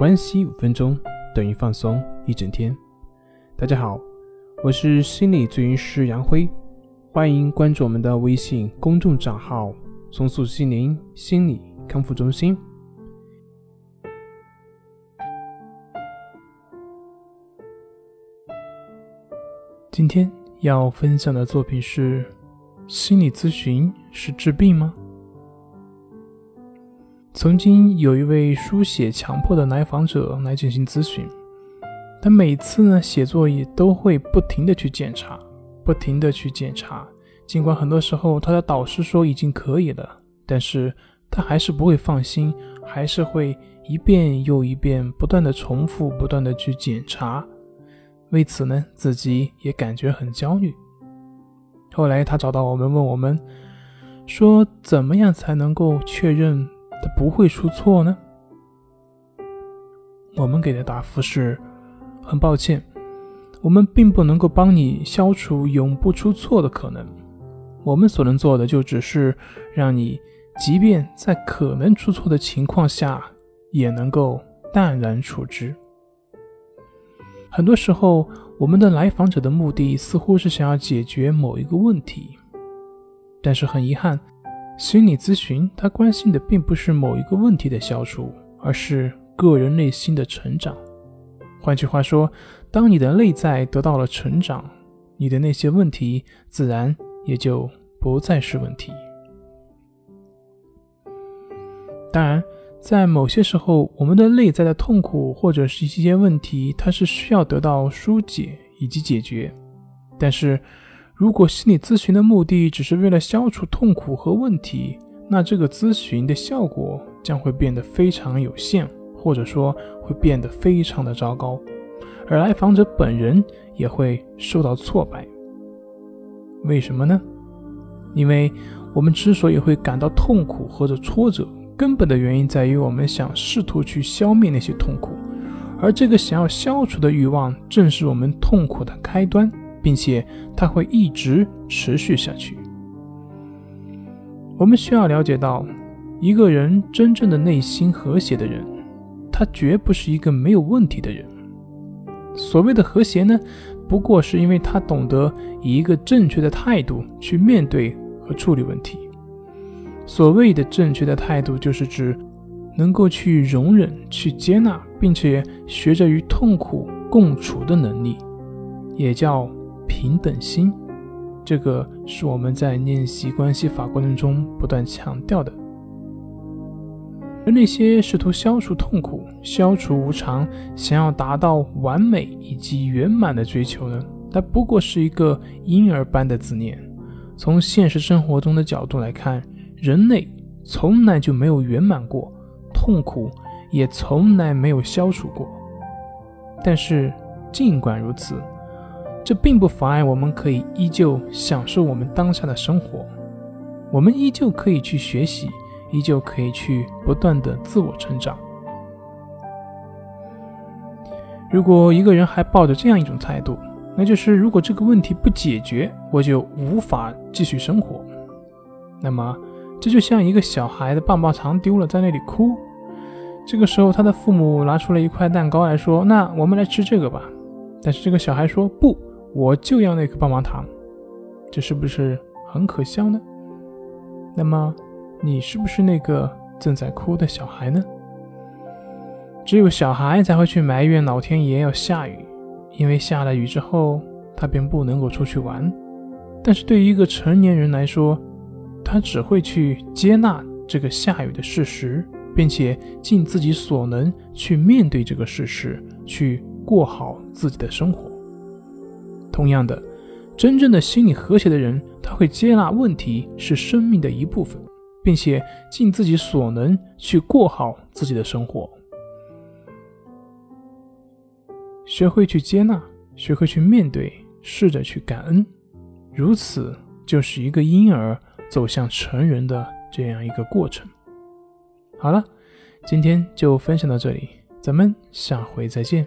关系五分钟等于放松一整天。大家好，我是心理咨询师杨辉，欢迎关注我们的微信公众账号“松塑心灵心理康复中心”。今天要分享的作品是：心理咨询是治病吗？曾经有一位书写强迫的来访者来进行咨询，他每次呢写作业都会不停的去检查，不停的去检查。尽管很多时候他的导师说已经可以了，但是他还是不会放心，还是会一遍又一遍不断的重复，不断的去检查。为此呢，自己也感觉很焦虑。后来他找到我们，问我们说，怎么样才能够确认？他不会出错呢？我们给的答复是：很抱歉，我们并不能够帮你消除永不出错的可能。我们所能做的，就只是让你，即便在可能出错的情况下，也能够淡然处之。很多时候，我们的来访者的目的似乎是想要解决某一个问题，但是很遗憾。心理咨询，他关心的并不是某一个问题的消除，而是个人内心的成长。换句话说，当你的内在得到了成长，你的那些问题自然也就不再是问题。当然，在某些时候，我们的内在的痛苦或者是一些问题，它是需要得到疏解以及解决，但是。如果心理咨询的目的只是为了消除痛苦和问题，那这个咨询的效果将会变得非常有限，或者说会变得非常的糟糕，而来访者本人也会受到挫败。为什么呢？因为我们之所以会感到痛苦或者挫折，根本的原因在于我们想试图去消灭那些痛苦，而这个想要消除的欲望正是我们痛苦的开端。并且它会一直持续下去。我们需要了解到，一个人真正的内心和谐的人，他绝不是一个没有问题的人。所谓的和谐呢，不过是因为他懂得以一个正确的态度去面对和处理问题。所谓的正确的态度，就是指能够去容忍、去接纳，并且学着与痛苦共处的能力，也叫。平等心，这个是我们在练习关系法过程中不断强调的。而那些试图消除痛苦、消除无常、想要达到完美以及圆满的追求呢？它不过是一个婴儿般的自恋。从现实生活中的角度来看，人类从来就没有圆满过，痛苦也从来没有消除过。但是，尽管如此。这并不妨碍我们可以依旧享受我们当下的生活，我们依旧可以去学习，依旧可以去不断的自我成长。如果一个人还抱着这样一种态度，那就是如果这个问题不解决，我就无法继续生活。那么，这就像一个小孩的棒棒糖丢了，在那里哭。这个时候，他的父母拿出了一块蛋糕来说：“那我们来吃这个吧。”但是这个小孩说：“不。”我就要那颗棒棒糖，这是不是很可笑呢？那么，你是不是那个正在哭的小孩呢？只有小孩才会去埋怨老天爷要下雨，因为下了雨之后，他便不能够出去玩。但是对于一个成年人来说，他只会去接纳这个下雨的事实，并且尽自己所能去面对这个事实，去过好自己的生活。同样的，真正的心理和谐的人，他会接纳问题是生命的一部分，并且尽自己所能去过好自己的生活。学会去接纳，学会去面对，试着去感恩，如此就是一个婴儿走向成人的这样一个过程。好了，今天就分享到这里，咱们下回再见。